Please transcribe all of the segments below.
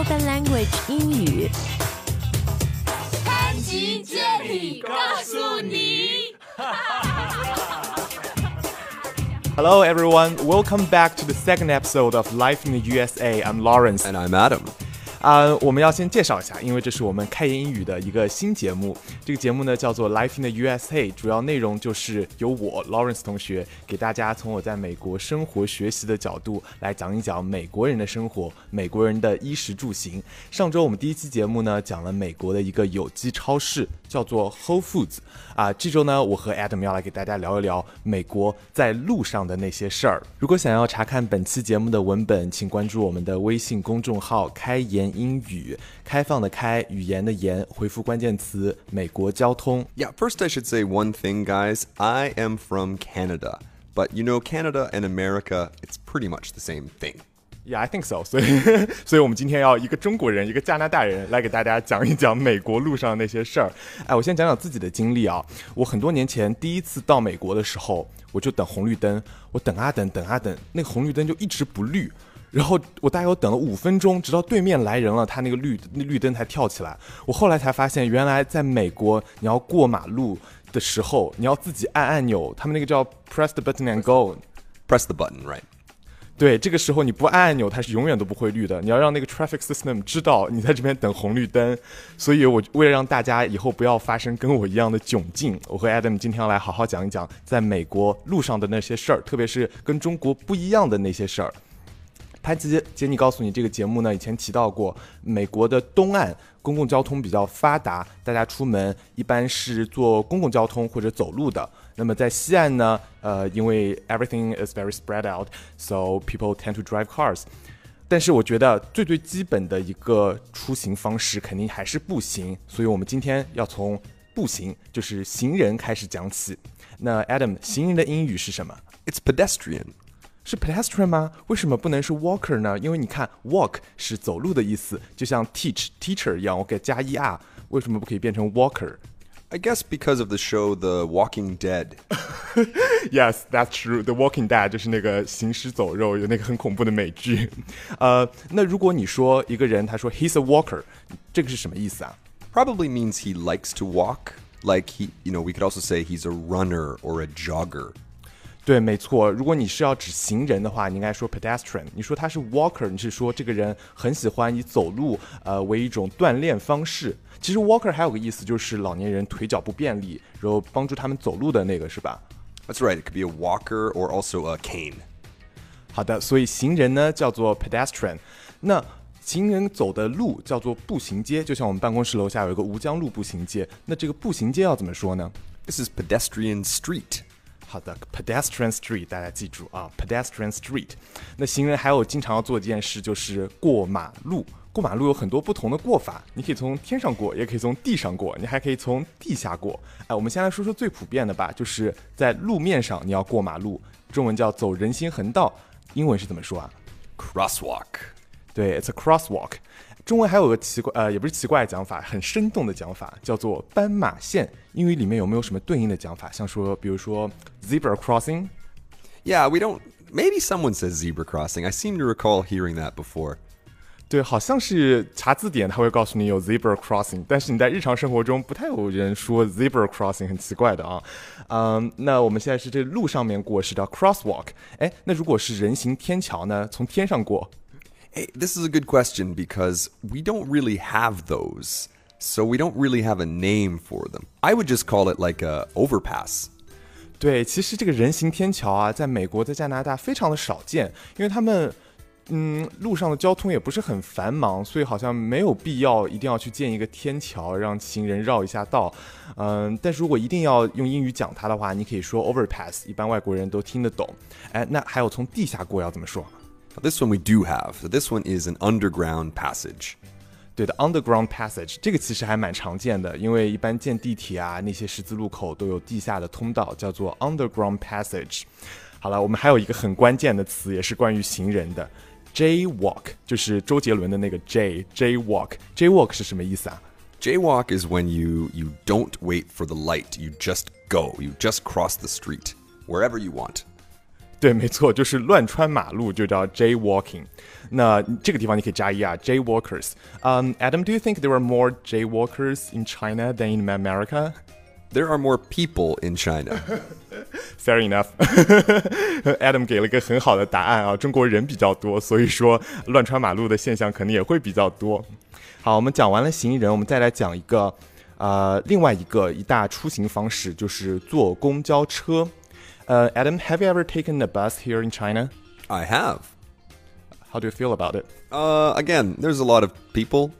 Spoken Language 英语。潘吉接力告诉你。 Hello, everyone. Welcome back to the second episode of Life in the USA. I'm Lawrence. And I'm Adam. 啊、我们要先介绍一下，因为这是我们开言英语的一个新节目。这个节目呢叫做 Life in the USA，主要内容就是由我 Lawrence 同学给大家从我在美国生活学习的角度来讲一讲美国人的生活，美国人的衣食住行。上周我们第一期节目呢讲了美国的一个有机超市，叫做 Whole Foods。啊，这周呢我和 Adam 要来给大家聊一聊美国在路上的那些事儿。如果想要查看本期节目的文本，请关注我们的微信公众号“开言英语”，开放的开，语言的言，回复关键词“美国交通 Yeah, first I should say one thing, guys. I am from Canada. But you know, Canada and America, it's pretty much the same thing. Yeah, I think so 所以，所以我们今天要一个中国人，一个加拿大人来给大家讲一讲美国路上那些事儿。哎，我先讲讲自己的经历啊。我很多年前第一次到美国的时候，我就等红绿灯，我等啊等，等啊等，那个红绿灯就一直不绿。然后我大概等了五分钟，直到对面来人了，他那个绿那绿灯才跳起来。我后来才发现，原来在美国你要过马路的时候，你要自己按按钮，他们那个叫 press the button and go。Press the button, right? 对，这个时候你不按按钮，它是永远都不会绿的。你要让那个 traffic system 知道你在这边等红绿灯。所以我为了让大家以后不要发生跟我一样的窘境，我和 Adam 今天要来好好讲一讲在美国路上的那些事儿，特别是跟中国不一样的那些事儿。潘吉杰尼告诉你，这个节目呢以前提到过，美国的东岸公共交通比较发达，大家出门一般是坐公共交通或者走路的。那么在西岸呢，呃，因为 everything is very spread out，so people tend to drive cars。但是我觉得最最基本的一个出行方式肯定还是步行，所以我们今天要从步行，就是行人开始讲起。那 Adam，行人的英语是什么？It's pedestrian. 是 pedestrian 吗？为什么不能是 walker 呢？因为你看 walk 是走路的意思，就像 teach teacher 一样，我给加 er，为什么不可以变成 walker？I guess because of the show The Walking Dead. Yes, that's true. The Walking Dead 就是那个行尸走肉，有那个很恐怖的美剧。呃，那如果你说一个人他说 he's a walker，这个是什么意思啊？ Probably means he likes to walk. Like he, you know, we could also say he's a runner or a jogger. 对，没错。如果你是要指行人的话，你应该说 pedestrian。你说他是 walker，你是说这个人很喜欢以走路呃为一种锻炼方式。其实 walker 还有个意思就是老年人腿脚不便利，然后帮助他们走路的那个是吧？That's right. It could be a walker or also a cane. 好的，所以行人呢叫做 pedestrian，那行人走的路叫做步行街，就像我们办公室楼下有一个吴江路步行街，那这个步行街要怎么说呢？This is pedestrian street. 好的，pedestrian street，大家记住啊，pedestrian street。那行人还有经常要做的一件事就是过马路。过马路有很多不同的过法，你可以从天上过，也可以从地上过，你还可以从地下过。哎，我们先来说说最普遍的吧，就是在路面上你要过马路，中文叫走人行横道，英文是怎么说啊？Crosswalk. 对，it's a crosswalk。中文还有个奇怪，呃，也不是奇怪的讲法，很生动的讲法，叫做斑马线。英语里面有没有什么对应的讲法？像说，比如说 zebra crossing，Yeah, we don't. Maybe someone says zebra crossing. I seem to recall hearing that before. 对，好像是查字典，它会告诉你有 zebra crossing，但是你在日常生活中不太有人说 zebra crossing，很奇怪的啊。嗯，那我们现在是这路上面过是叫 crosswalk，哎，那如果是人行天桥呢？从天上过，Hey, this is a good question because we don't really have those. So we don't really have a name for them. I would just call it like a overpass. 对，其实这个人行天桥啊，在美国、在加拿大非常的少见，因为他们，嗯，路上的交通也不是很繁忙，所以好像没有必要一定要去建一个天桥，让行人绕一下道。嗯，但是如果一定要用英语讲它的话，你可以说 overpass，一般外国人都听得懂。哎，那还有从地下过要怎么说？ Now, this one we do have. So this one is an underground passage. 对的，underground passage 这个其实还蛮常见的，因为一般建地铁啊，那些十字路口都有地下的通道，叫做 underground passage。好了，我们还有一个很关键的词，也是关于行人的，jaywalk，就是周杰伦的那个 J，jaywalk。jaywalk 是什么意思啊？ Jaywalk is when you you don't wait for the light. You just go. You just cross the street wherever you want. 对，没错，就是乱穿马路就叫 jaywalking。那这个地方你可以加一啊，jaywalkers。Um, Adam, do you think there are more jaywalkers in China than in America? There are more people in China. Fair enough. Adam 给了一个很好的答案啊，中国人比较多，所以说乱穿马路的现象可能也会比较多。好，我们讲完了行人，我们再来讲一个呃另外一个一大出行方式，就是坐公交车。呃、uh,，Adam，have you ever taken a bus here in China? I have. How do you feel about it? Uh, again, there's a lot of people.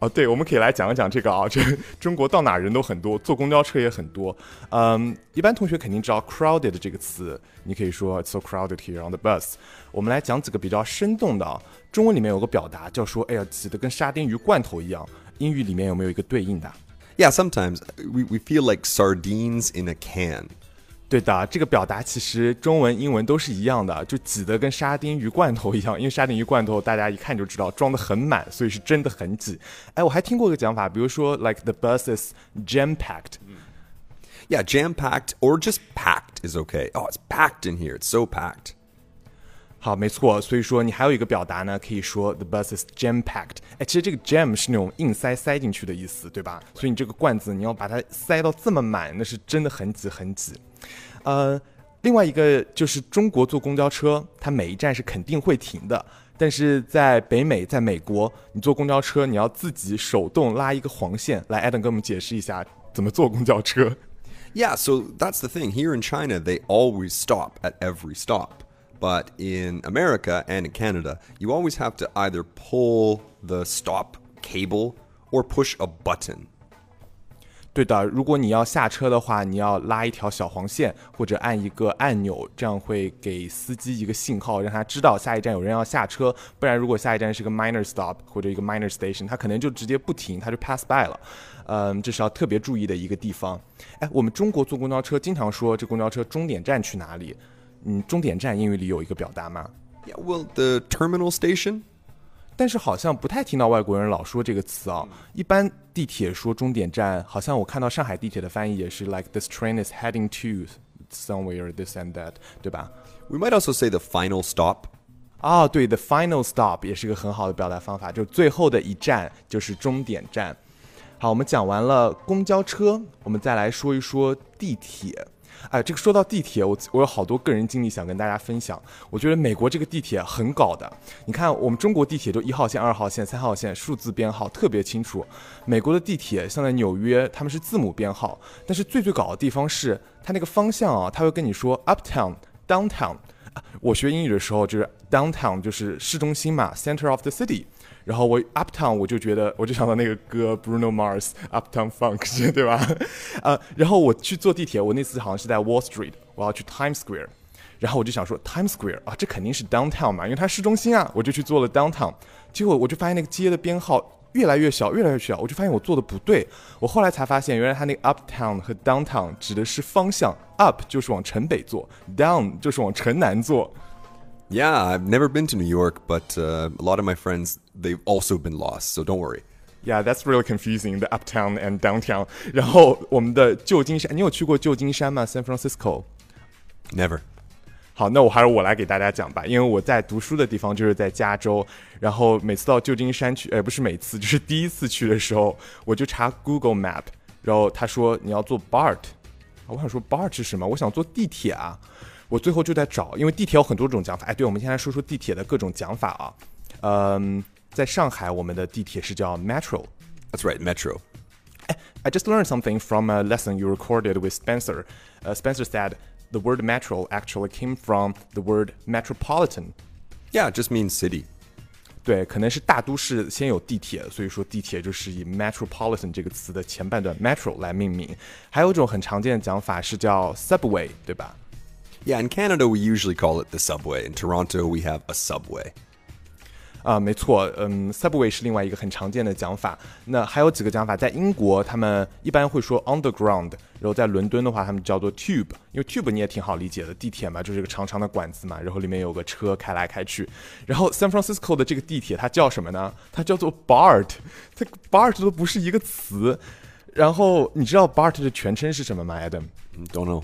哦，对，我们可以来讲一讲这个啊。这中国到哪人都很多，坐公交车也很多。嗯，一般同学肯定知道 crowded 这个词，你可以说 it's so crowded here on the bus。我们来讲几个比较生动的啊。中文里面有个表达叫说，哎呀，挤得跟沙丁鱼罐头一样。英语里面有没有一个对应的？Yeah, sometimes we we feel like sardines in a can. 对的，这个表达其实中文、英文都是一样的，就挤得跟沙丁鱼罐头一样。因为沙丁鱼罐头大家一看就知道装得很满，所以是真的很挤。哎，我还听过个讲法，比如说 like the bus is jam packed。Yeah, jam packed or just packed is okay. Oh, it's packed in here. It's so packed. 好，没错。所以说你还有一个表达呢，可以说 the bus is jam packed。哎，其实这个 jam 是那种硬塞、塞进去的意思，对吧？所以你这个罐子你要把它塞到这么满，那是真的很挤很挤。呃，另外一个就是中国坐公交车，它每一站是肯定会停的。但是在北美，在美国，你坐公交车你要自己手动拉一个黄线。来，Adam 给我们解释一下怎么坐公交车。Yeah, so that's the thing. Here in China, they always stop at every stop. But in America and in Canada, you always have to either pull the stop cable or push a button. 对的，如果你要下车的话，你要拉一条小黄线或者按一个按钮，这样会给司机一个信号，让他知道下一站有人要下车。不然，如果下一站是个 minor stop 或者一个 minor station，他可能就直接不停，他就 pass by 了。嗯，这是要特别注意的一个地方。哎，我们中国坐公交车经常说这公交车终点站去哪里？嗯，终点站英语里有一个表达吗？Yeah, well, the terminal station. 但是好像不太听到外国人老说这个词啊。一般地铁说终点站，好像我看到上海地铁的翻译也是 like this train is heading to somewhere this and that，对吧？We might also say the final stop。啊，对，the final stop 也是一个很好的表达方法，就最后的一站就是终点站。好，我们讲完了公交车，我们再来说一说地铁。哎，这个说到地铁，我我有好多个人经历想跟大家分享。我觉得美国这个地铁很搞的。你看，我们中国地铁都一号线、二号线、三号线，数字编号特别清楚。美国的地铁像在纽约，他们是字母编号。但是最最搞的地方是，它那个方向啊，他会跟你说 uptown、downtown。我学英语的时候，就是 downtown 就是市中心嘛，center of the city。然后我 Uptown 我就觉得我就想到那个歌 Bruno Mars Uptown Funk 对吧？呃，然后我去坐地铁，我那次好像是在 Wall Street，我要去 Times Square，然后我就想说 Times Square 啊，这肯定是 Downtown 嘛，因为它市中心啊，我就去坐了 Downtown，结果我就发现那个街的编号越来越小，越来越小，我就发现我坐的不对，我后来才发现，原来它那个 Uptown 和 Downtown 指的是方向，Up 就是往城北坐，Down 就是往城南坐。Yeah, I've never been to New York, but uh, a lot of my friends they've also been lost, so don't worry. Yeah, that's really confusing, the uptown and downtown. 然后我们的旧金山，你有去过旧金山吗？San Francisco? Never. 好，那我还是我来给大家讲吧，因为我在读书的地方就是在加州，然后每次到旧金山去，呃，不是每次，就是第一次去的时候，我就查 Google Map，然后他说你要坐 BART，我想说 BART 是什么？我想坐地铁啊。 我最后就在找，因为地铁有很多种讲法。哎，对，我们先来说说地铁的各种讲法啊。嗯，在上海，我们的地铁是叫 metro。That's right, metro. I just learned something from a lesson you recorded with Spencer. Uh, Spencer said the word metro actually came from the word metropolitan. Yeah, it just means city. 对，可能是大都市先有地铁，所以说地铁就是以 metropolitan 这个词的前半段 metro 来命名。还有一种很常见的讲法是叫 subway，对吧？Yeah, in Canada we usually call it the subway. In Toronto we have a subway. 啊，没错，嗯，subway 是另外一个很常见的讲法。那还有几个讲法，在英国他们一般会说 underground，然后在伦敦的话他们叫做 tube，因为 tube 你也挺好理解的，地铁嘛，就是一个长长的管子嘛，然后里面有个车开来开去。然后 San Francisco 的这个地铁它叫什么呢？它叫做 BART，它 BART 都不是一个词。然后你知道 BART 的全称是什么吗，Adam？嗯，Don't know。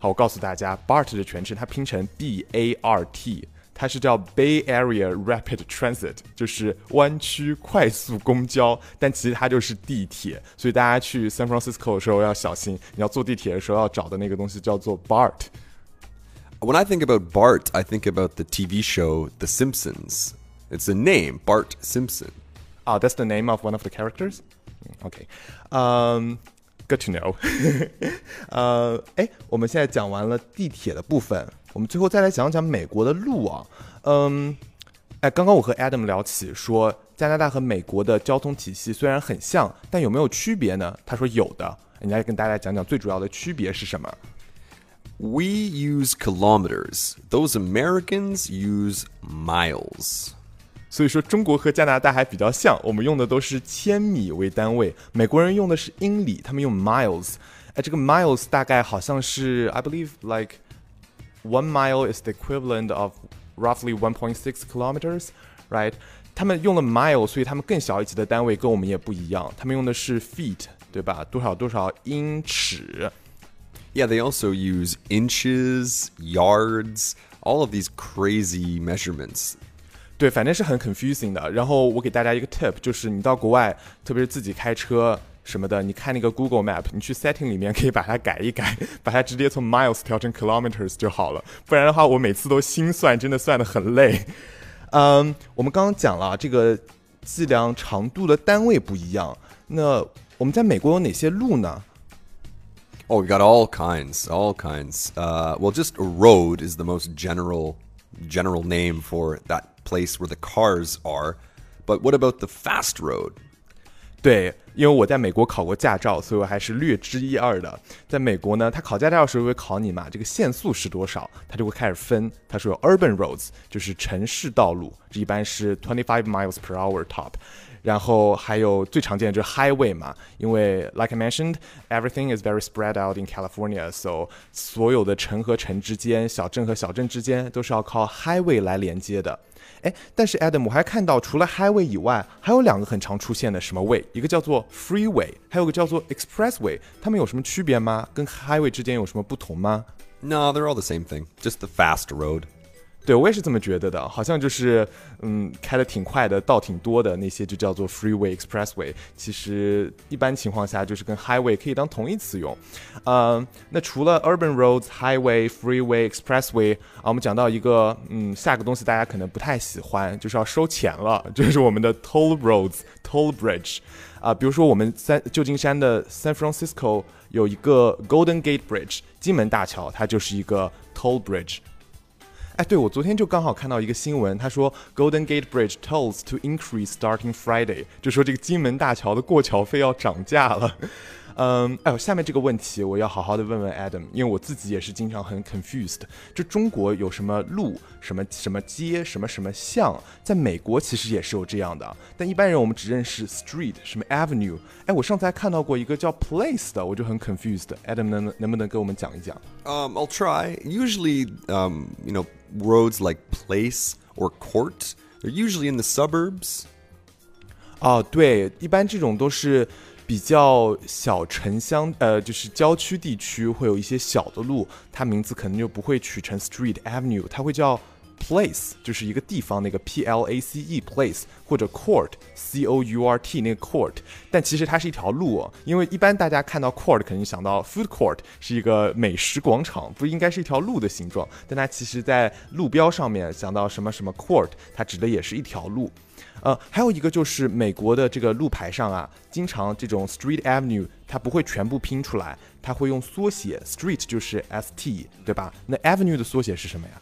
好，我告诉大家，BART 的全称它拼成 B A R T，它是叫 Bay Area Rapid Transit，就是湾区快速公交，但其实它就是地铁。所以大家去 San Francisco 的时候要小心，你要坐地铁的时候要找的那个东西叫做 BART。 When I think about Bart, I think about the TV show The Simpsons. It's a name, Bart Simpson. 啊、t h a t s the name of one of the characters. OK，嗯、 g o o d to know 呃，哎，我们现在讲完了地铁的部分，我们最后再来讲讲美国的路啊。嗯，哎，刚刚我和 Adam 聊起说，加拿大和美国的交通体系虽然很像，但有没有区别呢？他说有的。你来跟大家讲讲最主要的区别是什么？We use kilometers. Those Americans use miles. 所以说，中国和加拿大还比较像，我们用的都是千米为单位，美国人用的是英里，他们用 miles。哎，这个 miles 大概好像是，I believe like one mile is the equivalent of roughly 1.6 kilometers, right？他们用了 mile，所以他们更小一级的单位跟我们也不一样，他们用的是 feet，对吧？多少多少英尺。 Yeah, they also use inches, yards, all of these crazy measurements. 对，反正是很 confusing 的。然后我给大家一个 tip，就是你到国外，特别是自己开车什么的，你看那个 Google Map，你去 setting 里面可以把它改一改，把它直接从 miles 调成 kilometers 就好了。不然的话，我每次都心算，真的算的很累。嗯，我们刚刚讲了这个计量长度的单位不一样。那我们在美国有哪些路呢？ Oh, we got all kinds, all kinds. Uh, well, just a road is the most general, general name for that place where the cars are. But what about the fast road? 对，因为我在美国考过驾照，所以我还是略知一二的。在美国呢，他考驾照的时候会考你嘛，这个限速是多少，他就会开始分。他说有 urban roads，就是城市道路，一般是 twenty five miles per hour top。然后还有最常见的就是 highway 嘛，因为 like I mentioned, everything is very spread out in California, so 所有的城和城之间、小镇和小镇之间都是要靠 highway 来连接的。哎，但是 Adam，我还看到除了 highway 以外，还有两个很常出现的什么 way，一个叫做 freeway，还有个叫做 expressway，它们有什么区别吗？跟 highway 之间有什么不同吗？ No, they're all the same thing, just the fast road. 对我也是这么觉得的，好像就是嗯开的挺快的，道挺多的那些就叫做 freeway expressway。其实一般情况下就是跟 highway 可以当同义词用。嗯，那除了 urban roads、highway、freeway、expressway 啊，我们讲到一个嗯下个东西大家可能不太喜欢，就是要收钱了，就是我们的 toll roads、toll bridge。啊，比如说我们三旧金山的 San Francisco 有一个 Golden Gate Bridge 金门大桥，它就是一个 toll bridge。哎，对，我昨天就刚好看到一个新闻，他说 Golden Gate Bridge tolls to increase starting Friday，就说这个金门大桥的过桥费要涨价了。嗯，哎呦，下面这个问题我要好好的问问 Adam，因为我自己也是经常很 confused。就中国有什么路、什么什么街、什么什么巷，在美国其实也是有这样的，但一般人我们只认识 street、什么 avenue。哎，我上次还看到过一个叫 place 的，我就很 confused。Adam 能能不能跟我们讲一讲？Um, I'll try. Usually, um, you know, roads like place or court, they're usually in the suburbs. 哦，对，一般这种都是比较小城乡，呃，就是郊区地区会有一些小的路，它名字可能就不会取成 street avenue，它会叫 place，就是一个地方那个 P L A C E place，或者 court C O U R T 那个 court，但其实它是一条路哦，因为一般大家看到 court 肯定想到 food court 是一个美食广场，不应该是一条路的形状，但它其实在路标上面想到什么什么 court，它指的也是一条路。呃，还有一个就是美国的这个路牌上啊，经常这种 street avenue 它不会全部拼出来，它会用缩写，street 就是 S T，对吧？那 avenue 的缩写是什么呀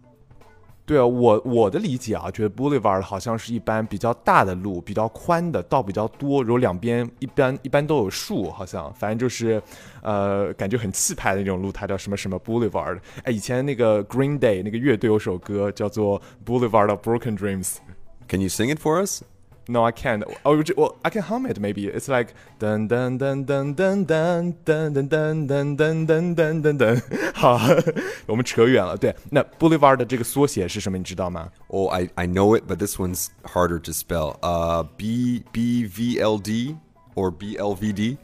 对啊，我我的理解啊，觉得 boulevard 好像是一般比较大的路，比较宽的，道比较多，然后两边一般一般都有树，好像反正就是，呃，感觉很气派的那种路，它叫什么什么 boulevard。哎，以前那个 Green Day 那个乐队有首歌叫做 Boulevard of Broken Dreams。Can you sing it for us? No, I can't. Oh, well, I can hum it. Maybe it's like dun dun dun dun dun dun dun dun dun dun dun dun dun dun dun。好，我们扯远了。对，那 Boulevard 的这个缩写是什么？你知道吗？ Oh, I, I know it, but this one's harder to spell. Uh, B B V L D or B L V D.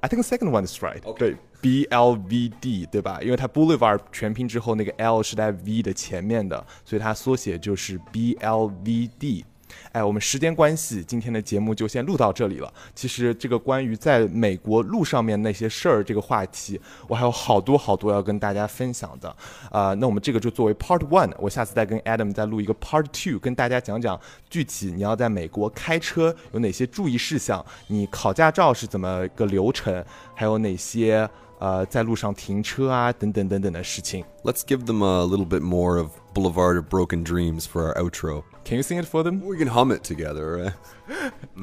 I think the second one is right. Okay. 对，B L V D，对吧？因为它 Boulevard 全拼之后，那个 L 是在 V 的前面的，所以它缩写就是 B L V D。 哎，我们时间关系，今天的节目就先录到这里了。其实这个关于在美国路上面那些事儿这个话题，我还有好多好多要跟大家分享的。啊、那我们这个就作为 Part One，我下次再跟 Adam 再录一个 Part Two，跟大家讲讲具体你要在美国开车有哪些注意事项，你考驾照是怎么个流程，还有哪些 呃在路上停车啊等等等等的事情。 Let's give them a little bit more of Boulevard of Broken Dreams for our outro. Can you sing it for them? We can hum it together. Right?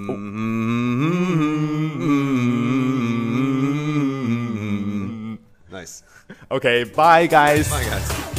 Nice. Okay, bye guys. Bye, guys.